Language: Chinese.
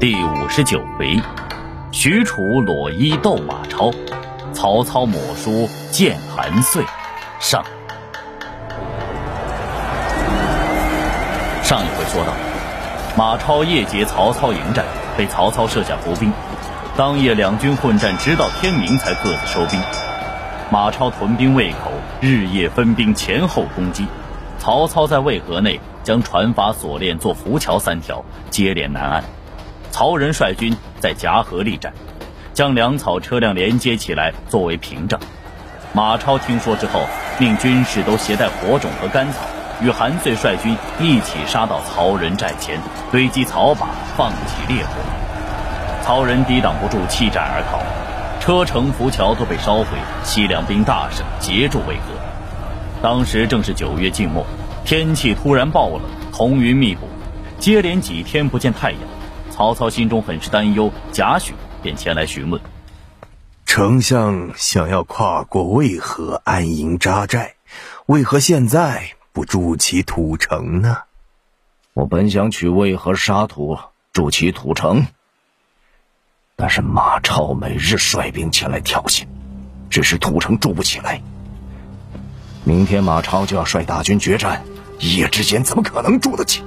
第五十九回，许褚裸衣斗马超，曹操抹书见韩遂。上上一回说到，马超夜劫曹操营寨，被曹操设下伏兵。当夜两军混战，直到天明才各自收兵。马超屯兵渭口，日夜分兵前后攻击。曹操在渭河内将船筏锁链做浮桥三条，接连南岸。曹仁率军在夹河立战，将粮草车辆连接起来作为屏障。马超听说之后，命军士都携带火种和干草，与韩遂率军一起杀到曹仁寨前，堆积草把，放起烈火。曹仁抵挡不住，弃寨而逃，车城浮桥都被烧毁。西凉兵大胜，截住渭河。当时正是九月静末，天气突然暴冷，红云密布，接连几天不见太阳。曹操心中很是担忧，贾诩便前来询问：“丞相想要跨过渭河安营扎寨，为何现在不筑起土城呢？”我本想取渭河沙土，筑起土城，但是马超每日率兵前来挑衅，只是土城筑不起来。明天马超就要率大军决战，一夜之间怎么可能筑得起？